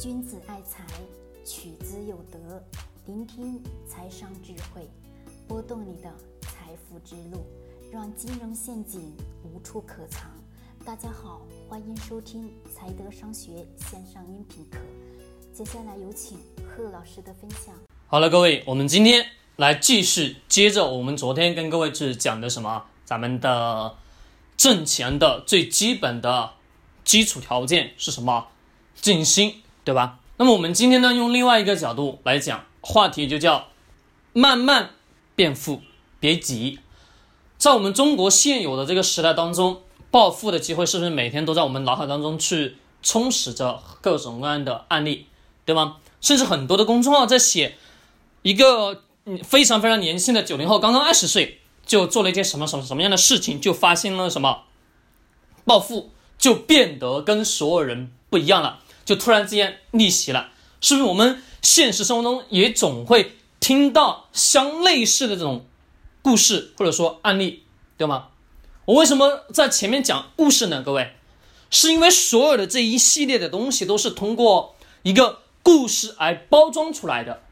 君子爱财，取之有德。聆听财商智慧，拨动你的财富之路，让金融陷阱无处可藏。大家好，欢迎收听财德商学线上音频课。接下来有请贺老师的分享。好了，各位，我们今天来继续接着我们昨天跟各位是讲的什么？咱们的挣钱的最基本的基础条件是什么？静心，对吧？那么我们今天呢，用另外一个角度来讲，话题就叫慢慢变富，别急。在我们中国现有的这个时代当中，暴富的机会是不是每天都在我们脑海当中去充实着各种各样的案例，对吗？甚至很多的公众号在写一个非常非常年轻的九零后，刚刚二十岁，就做了一件什么什么什么样的事情，就发现了什么暴富，就变得跟所有人不一样了。就突然之间逆袭了，是不是？我们现实生活中也总会听到相类似的这种故事或者说案例，对吗？我为什么在前面讲故事呢？各位，是因为所有的这一系列的东西都是通过一个故事来包装出来的。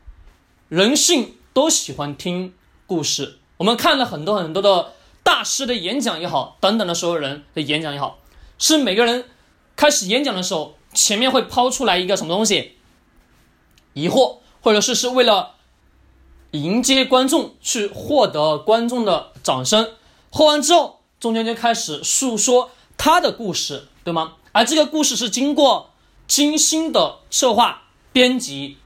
人性都喜欢听故事，我们看了很多很多的大师的演讲也好，等等的所有人的演讲也好，是每个人开始演讲的时候。前面会抛出来一个什么东西？疑惑，或者是是为了迎接观众，去获得观众的掌声。喝完之后，中间就开始诉说他的故事，对吗？而这个故事是经过精心的策划、编辑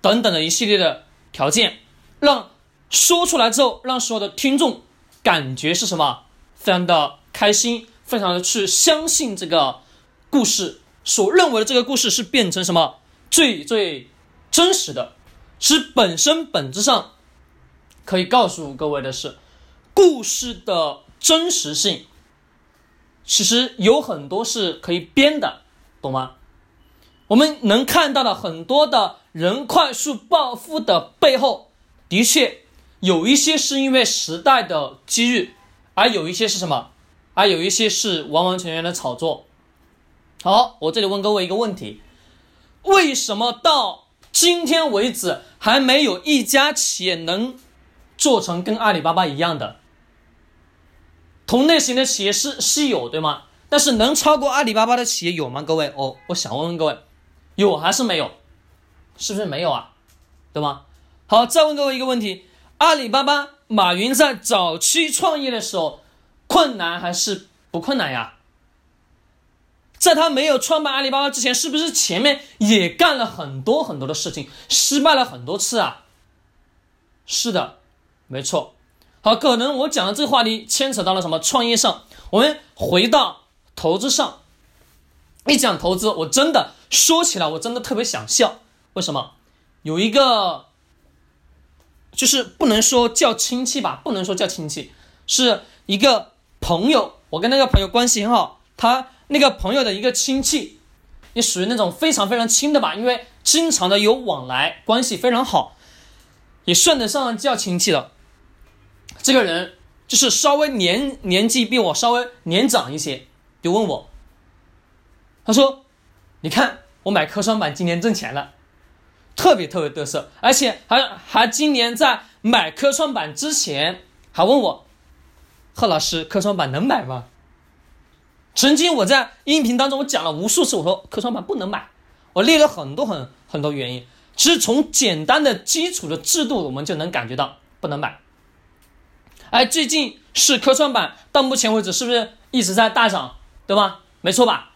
等等的一系列的条件，让说出来之后，让所有的听众感觉是什么？非常的开心，非常的去相信这个故事。所认为的这个故事是变成什么最最真实的？是本身本质上可以告诉各位的是，故事的真实性其实有很多是可以编的，懂吗？我们能看到的很多的人快速暴富的背后，的确有一些是因为时代的机遇，而有一些是什么？而有一些是完完全全的炒作。好，我这里问各位一个问题：为什么到今天为止还没有一家企业能做成跟阿里巴巴一样的同类型的企业是是有对吗？但是能超过阿里巴巴的企业有吗？各位，哦，我想问问各位，有还是没有？是不是没有啊？对吗？好，再问各位一个问题：阿里巴巴马云在早期创业的时候，困难还是不困难呀？在他没有创办阿里巴巴之前，是不是前面也干了很多很多的事情，失败了很多次啊？是的，没错。好，可能我讲的这个话题牵扯到了什么创业上，我们回到投资上。一讲投资，我真的说起来，我真的特别想笑。为什么？有一个，就是不能说叫亲戚吧，不能说叫亲戚，是一个朋友。我跟那个朋友关系很好，他。那个朋友的一个亲戚，也属于那种非常非常亲的吧，因为经常的有往来，关系非常好，也算得上叫亲戚了。这个人就是稍微年年纪比我稍微年长一些，就问我，他说：“你看我买科创板今年挣钱了，特别特别得瑟，而且还还今年在买科创板之前还问我，贺老师科创板能买吗？”曾经我在音频当中我讲了无数次，我说科创板不能买，我列了很多很很多原因。其实从简单的基础的制度，我们就能感觉到不能买。哎最近是科创板到目前为止是不是一直在大涨，对吧？没错吧？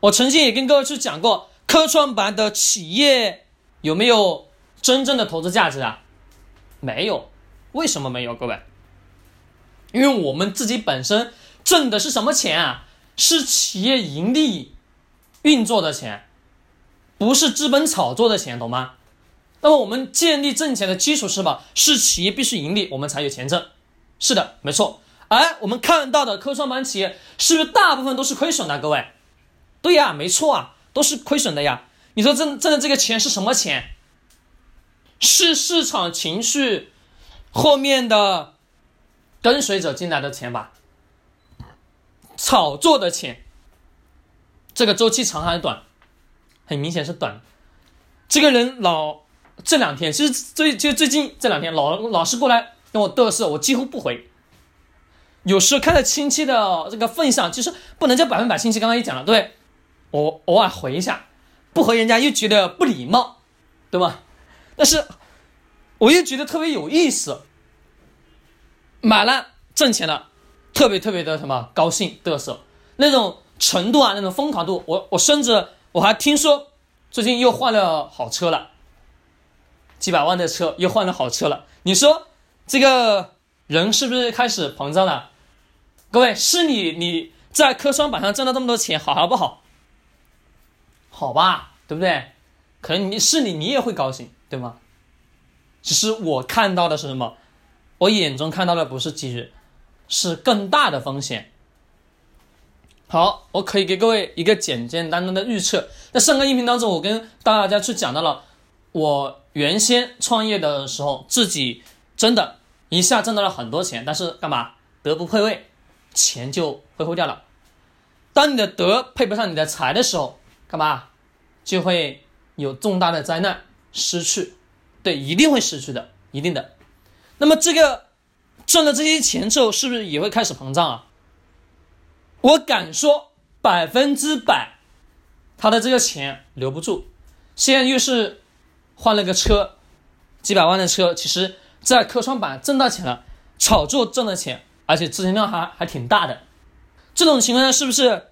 我曾经也跟各位去讲过，科创板的企业有没有真正的投资价值啊？没有，为什么没有？各位，因为我们自己本身。挣的是什么钱啊？是企业盈利运作的钱，不是资本炒作的钱，懂吗？那么我们建立挣钱的基础是什么？是企业必须盈利，我们才有钱挣。是的，没错。哎我们看到的科创板企业，是不是大部分都是亏损的？各位，对呀，没错啊，都是亏损的呀。你说挣挣的这个钱是什么钱？是市场情绪后面的跟随者进来的钱吧？炒作的钱，这个周期长还是短？很明显是短。这个人老这两天，其实最就最近这两天老老是过来跟我嘚瑟，我几乎不回。有时候看到亲戚的这个份上，其实不能叫百分百亲戚。刚刚也讲了，对，我偶尔回一下，不回人家又觉得不礼貌，对吧？但是我又觉得特别有意思，买了挣钱了，特别特别的什么高兴嘚瑟那种程度啊，那种疯狂度，我我甚至我还听说最近又换了好车了，几百万的车又换了好车了。你说这个人是不是开始膨胀了？各位，是你你在科创板上挣了这么多钱，好还不好？好吧，对不对？可能你是你，你也会高兴，对吗？只是我看到的是什么？我眼中看到的不是机遇，是更大的风险。好，我可以给各位一个简简单单的预测。在上个音频当中，我跟大家去讲到了，我原先创业的时候，自己真的一下挣到了很多钱，但是干嘛？德不配位，钱就挥霍掉了。当你的德配不上你的财的时候，干嘛？就会有重大的灾难，失去。对，一定会失去的，一定的。那么这个挣了这些钱之后，是不是也会开始膨胀啊？我敢说百分之百，他的这个钱留不住。现在又是换了个车，几百万的车，其实在科创板挣到钱了，炒作挣的钱，而且资金量还还挺大的。这种情况下，是不是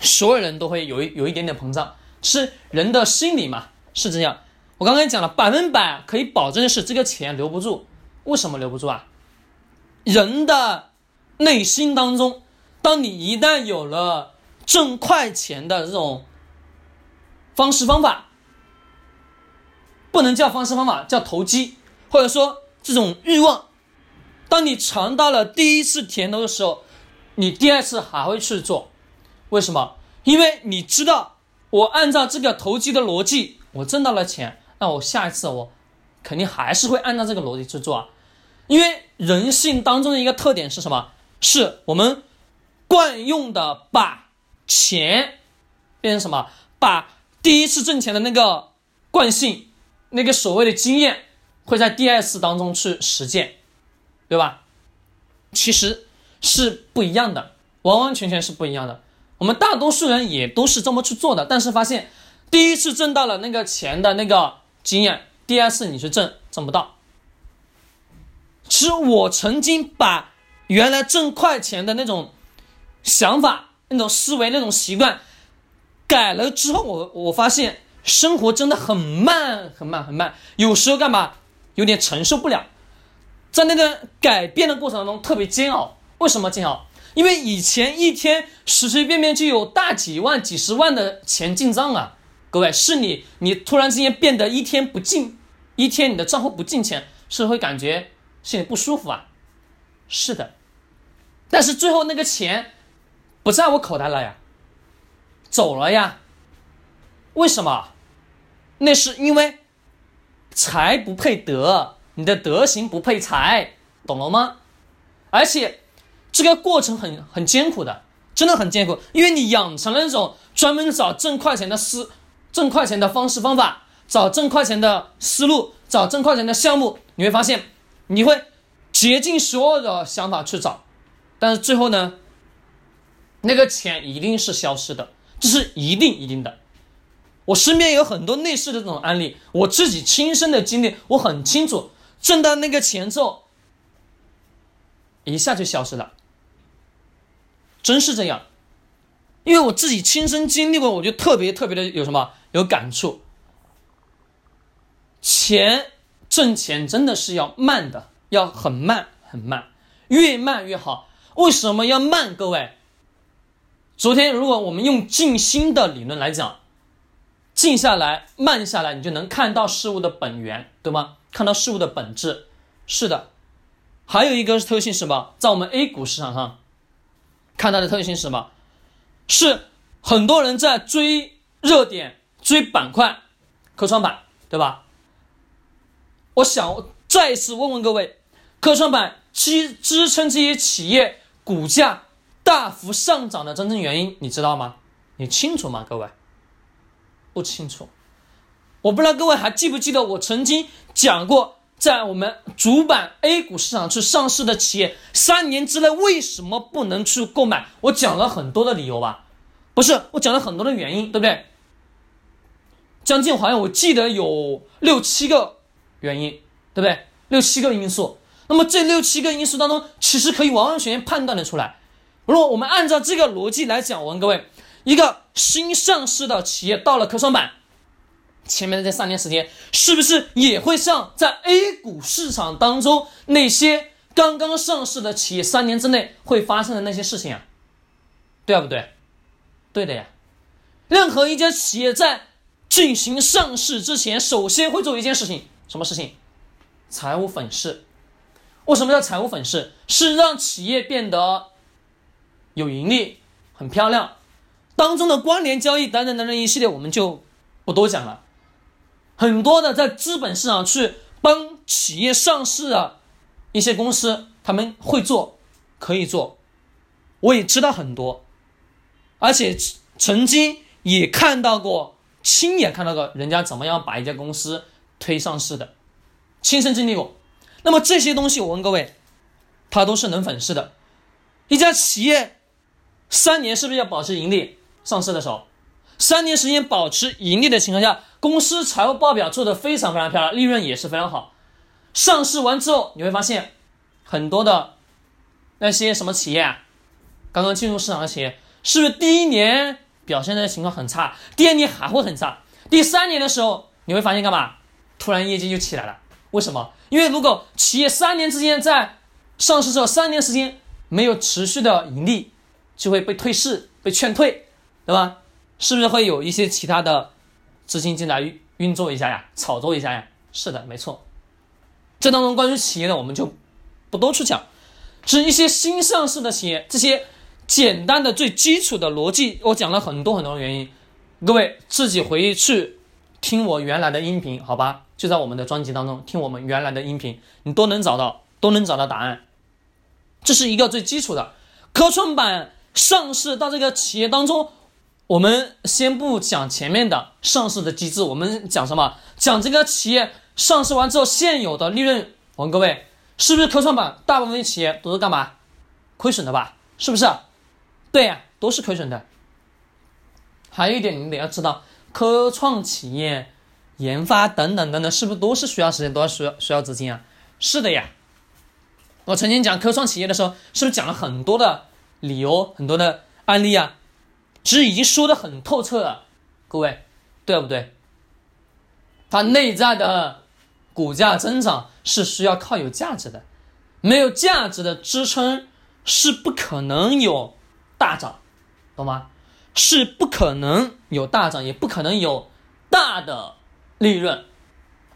所有人都会有一有一点点膨胀？是人的心理嘛？是这样。我刚才讲了，百分百可以保证的是这个钱留不住。为什么留不住啊？人的内心当中，当你一旦有了挣快钱的这种方式方法，不能叫方式方法，叫投机，或者说这种欲望，当你尝到了第一次甜头的时候，你第二次还会去做。为什么？因为你知道，我按照这个投机的逻辑，我挣到了钱。那我下一次我肯定还是会按照这个逻辑去做啊，因为人性当中的一个特点是什么？是我们惯用的把钱变成什么？把第一次挣钱的那个惯性、那个所谓的经验，会在第二次当中去实践，对吧？其实是不一样的，完完全全是不一样的。我们大多数人也都是这么去做的，但是发现第一次挣到了那个钱的那个。经验，第二次你去挣挣不到。其实我曾经把原来挣快钱的那种想法、那种思维、那种习惯改了之后，我我发现生活真的很慢、很慢、很慢。有时候干嘛有点承受不了，在那个改变的过程当中特别煎熬。为什么煎熬？因为以前一天随随便便就有大几万、几十万的钱进账啊。各位，是你，你突然之间变得一天不进，一天你的账户不进钱，是会感觉心里不舒服啊？是的，但是最后那个钱不在我口袋了呀，走了呀？为什么？那是因为财不配德，你的德行不配财，懂了吗？而且这个过程很很艰苦的，真的很艰苦，因为你养成了那种专门找挣快钱的思。挣快钱的方式方法，找挣快钱的思路，找挣快钱的项目，你会发现，你会竭尽所有的想法去找，但是最后呢，那个钱一定是消失的，这是一定一定的。我身边有很多类似的这种案例，我自己亲身的经历，我很清楚，挣到那个钱之后，一下就消失了，真是这样，因为我自己亲身经历过，我就特别特别的有什么。有感触，钱挣钱真的是要慢的，要很慢很慢，越慢越好。为什么要慢？各位，昨天如果我们用静心的理论来讲，静下来、慢下来，你就能看到事物的本源，对吗？看到事物的本质。是的，还有一个特性是什么？在我们 A 股市场上，看到的特性是什么？是很多人在追热点。追板块，科创板，对吧？我想再一次问问各位，科创板支支撑这些企业股价大幅上涨的真正原因，你知道吗？你清楚吗？各位，不清楚。我不知道各位还记不记得我曾经讲过，在我们主板 A 股市场去上市的企业，三年之内为什么不能去购买？我讲了很多的理由吧，不是，我讲了很多的原因，对不对？将近好像我记得有六七个原因，对不对？六七个因素。那么这六七个因素当中，其实可以完完全全判断的出来。如果我们按照这个逻辑来讲，我问各位，一个新上市的企业到了科创板，前面的这三年时间，是不是也会像在 A 股市场当中那些刚刚上市的企业三年之内会发生的那些事情啊？对啊，不对？对的呀。任何一家企业在进行上市之前，首先会做一件事情，什么事情？财务粉饰。为什么叫财务粉饰？是让企业变得有盈利、很漂亮，当中的关联交易等等等等一系列，我们就不多讲了。很多的在资本市场去帮企业上市的一些公司，他们会做，可以做，我也知道很多，而且曾经也看到过。亲眼看到过人家怎么样把一家公司推上市的，亲身经历过。那么这些东西，我问各位，它都是能粉饰的。一家企业三年是不是要保持盈利？上市的时候，三年时间保持盈利的情况下，公司财务报表做得非常非常漂亮，利润也是非常好。上市完之后，你会发现很多的那些什么企业啊，刚刚进入市场的企业，是不是第一年？表现的情况很差，第二年还会很差，第三年的时候你会发现干嘛？突然业绩就起来了，为什么？因为如果企业三年之间在上市之后三年时间没有持续的盈利，就会被退市、被劝退，对吧？是不是会有一些其他的资金进来运运作一下呀，炒作一下呀？是的，没错。这当中关于企业的我们就不多去讲，是一些新上市的企业，这些。简单的最基础的逻辑，我讲了很多很多原因，各位自己回去听我原来的音频，好吧？就在我们的专辑当中听我们原来的音频，你都能找到，都能找到答案。这是一个最基础的科创板上市到这个企业当中，我们先不讲前面的上市的机制，我们讲什么？讲这个企业上市完之后现有的利润。我问各位，是不是科创板大部分企业都是干嘛？亏损的吧？是不是？对呀，都是亏损的。还有一点，你得要知道，科创企业研发等等等等，是不是都是需要时间，都要需要需要资金啊？是的呀。我曾经讲科创企业的时候，是不是讲了很多的理由，很多的案例啊？其实已经说的很透彻了，各位，对不对？它内在的股价增长是需要靠有价值的，没有价值的支撑是不可能有。大涨，懂吗？是不可能有大涨，也不可能有大的利润。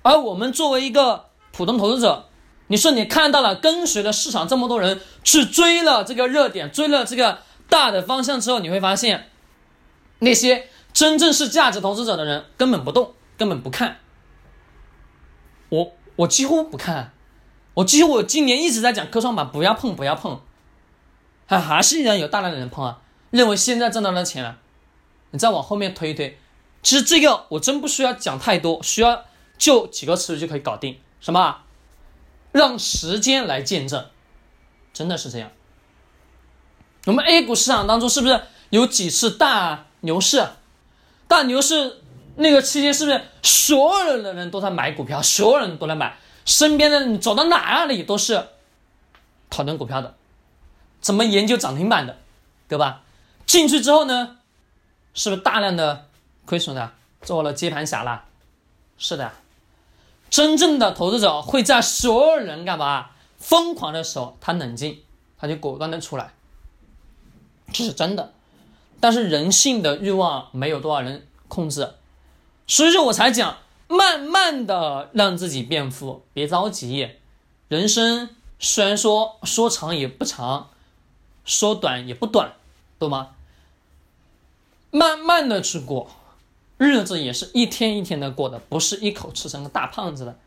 而我们作为一个普通投资者，你说你看到了跟随了市场这么多人去追了这个热点，追了这个大的方向之后，你会发现，那些真正是价值投资者的人根本不动，根本不看。我我几乎不看，我几乎我今年一直在讲科创板不要碰，不要碰。还还是依然有大量的人碰啊，认为现在挣到了钱了，你再往后面推一推，其实这个我真不需要讲太多，需要就几个词语就可以搞定，什么？让时间来见证，真的是这样。我们 A 股市场当中是不是有几次大牛市？大牛市那个期间是不是所有的人都在买股票，所有人都在买，身边的你走到哪里都是讨论股票的。怎么研究涨停板的，对吧？进去之后呢，是不是大量的亏损的，做了接盘侠了？是的，真正的投资者会在所有人干嘛疯狂的时候，他冷静，他就果断的出来，这是真的。但是人性的欲望没有多少人控制，所以说我才讲，慢慢的让自己变富，别着急。人生虽然说说长也不长。说短也不短，懂吗？慢慢的去过，日子也是一天一天的过的，不是一口吃成个大胖子的。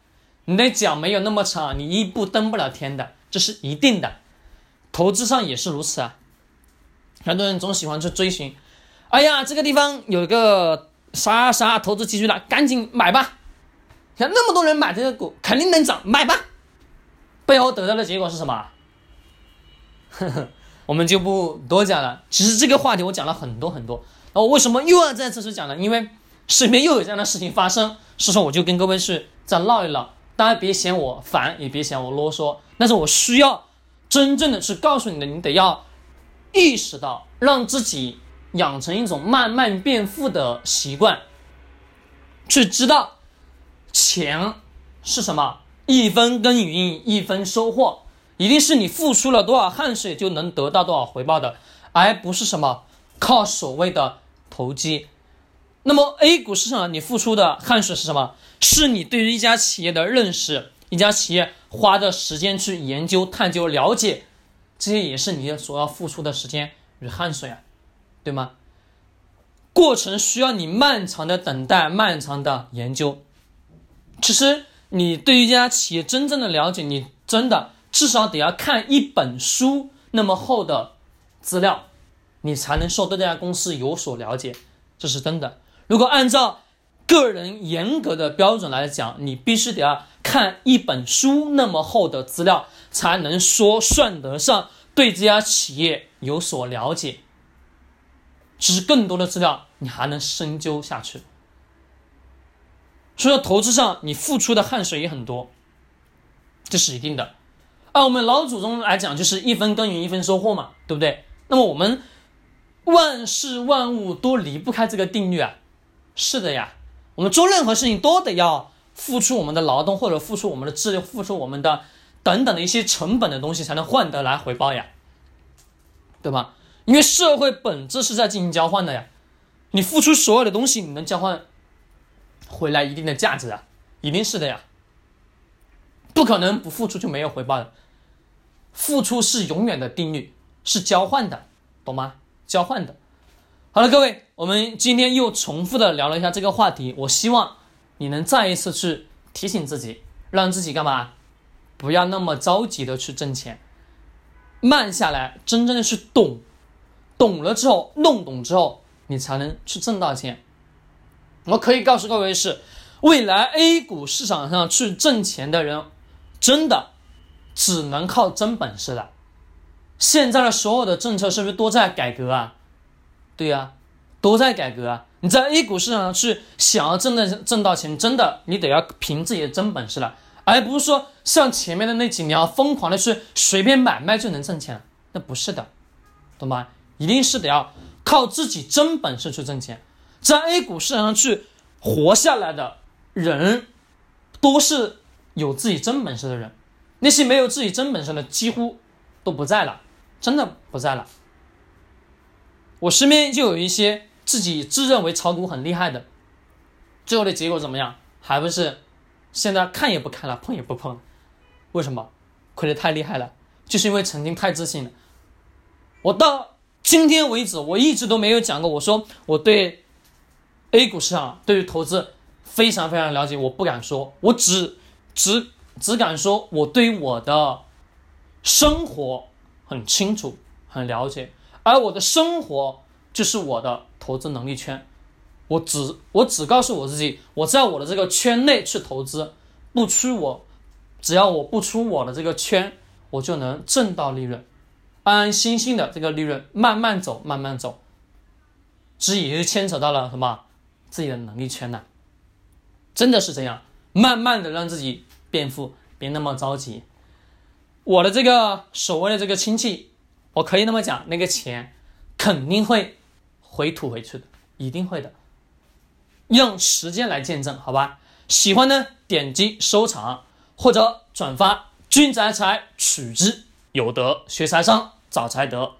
你的脚没有那么长，你一步登不了天的，这是一定的。投资上也是如此啊。很多人总喜欢去追寻，哎呀，这个地方有一个啥啥投资机会了，赶紧买吧！看那么多人买这个股，肯定能涨，买吧！背后得到的结果是什么？呵呵，我们就不多讲了。其实这个话题我讲了很多很多，后为什么又要再次去讲呢？因为身边又有这样的事情发生，所以说我就跟各位是再唠一唠。大家别嫌我烦，也别嫌我啰嗦，但是我需要真正的去告诉你的，你得要意识到，让自己养成一种慢慢变富的习惯，去知道钱是什么，一分耕耘一分收获，一定是你付出了多少汗水就能得到多少回报的，而不是什么靠所谓的投机。那么 A 股市场你付出的汗水是什么？是你对于一家企业的认识，一家企业花的时间去研究、探究、了解，这些也是你所要付出的时间与汗水啊，对吗？过程需要你漫长的等待、漫长的研究。其实你对于一家企业真正的了解，你真的至少得要看一本书那么厚的资料，你才能说对这家公司有所了解，这是真的。如果按照个人严格的标准来讲，你必须得要看一本书那么厚的资料，才能说算得上对这家企业有所了解。其实更多的资料你还能深究下去。所以说，投资上你付出的汗水也很多，这是一定的。按我们老祖宗来讲，就是一分耕耘一分收获嘛，对不对？那么我们万事万物都离不开这个定律啊。是的呀，我们做任何事情都得要付出我们的劳动，或者付出我们的智力，付出我们的等等的一些成本的东西，才能换得来回报呀，对吧？因为社会本质是在进行交换的呀，你付出所有的东西，你能交换回来一定的价值啊，一定是的呀，不可能不付出就没有回报的，付出是永远的定律，是交换的，懂吗？交换的。好了，各位，我们今天又重复的聊了一下这个话题。我希望你能再一次去提醒自己，让自己干嘛？不要那么着急的去挣钱，慢下来，真正的去懂，懂了之后，弄懂之后，你才能去挣到钱。我可以告诉各位是，未来 A 股市场上去挣钱的人，真的只能靠真本事了。现在的所有的政策是不是都在改革啊？对呀，都在改革啊！你在 A 股市场上去想要挣的挣到钱，真的你得要凭自己的真本事了，而不是说像前面的那几年，疯狂的去随便买卖就能挣钱，那不是的，懂吗？一定是得要靠自己真本事去挣钱。在 A 股市场上去活下来的人，都是有自己真本事的人，那些没有自己真本事的几乎都不在了，真的不在了。我身边就有一些自己自认为炒股很厉害的，最后的结果怎么样？还不是现在看也不看了，碰也不碰。为什么？亏得太厉害了，就是因为曾经太自信了。我到今天为止，我一直都没有讲过，我说我对 A 股市场、对于投资非常非常了解，我不敢说，我只只只敢说我对我的生活很清楚、很了解。而我的生活就是我的投资能力圈，我只我只告诉我自己，我在我的这个圈内去投资，不出我，只要我不出我的这个圈，我就能挣到利润，安安心心的这个利润慢慢走，慢慢走，这也就牵扯到了什么自己的能力圈呢？真的是这样，慢慢的让自己变富，别那么着急。我的这个所谓的这个亲戚。我可以那么讲，那个钱肯定会回吐回去的，一定会的。用时间来见证，好吧？喜欢呢，点击收藏或者转发。君子爱财取之有德，学财商找财德。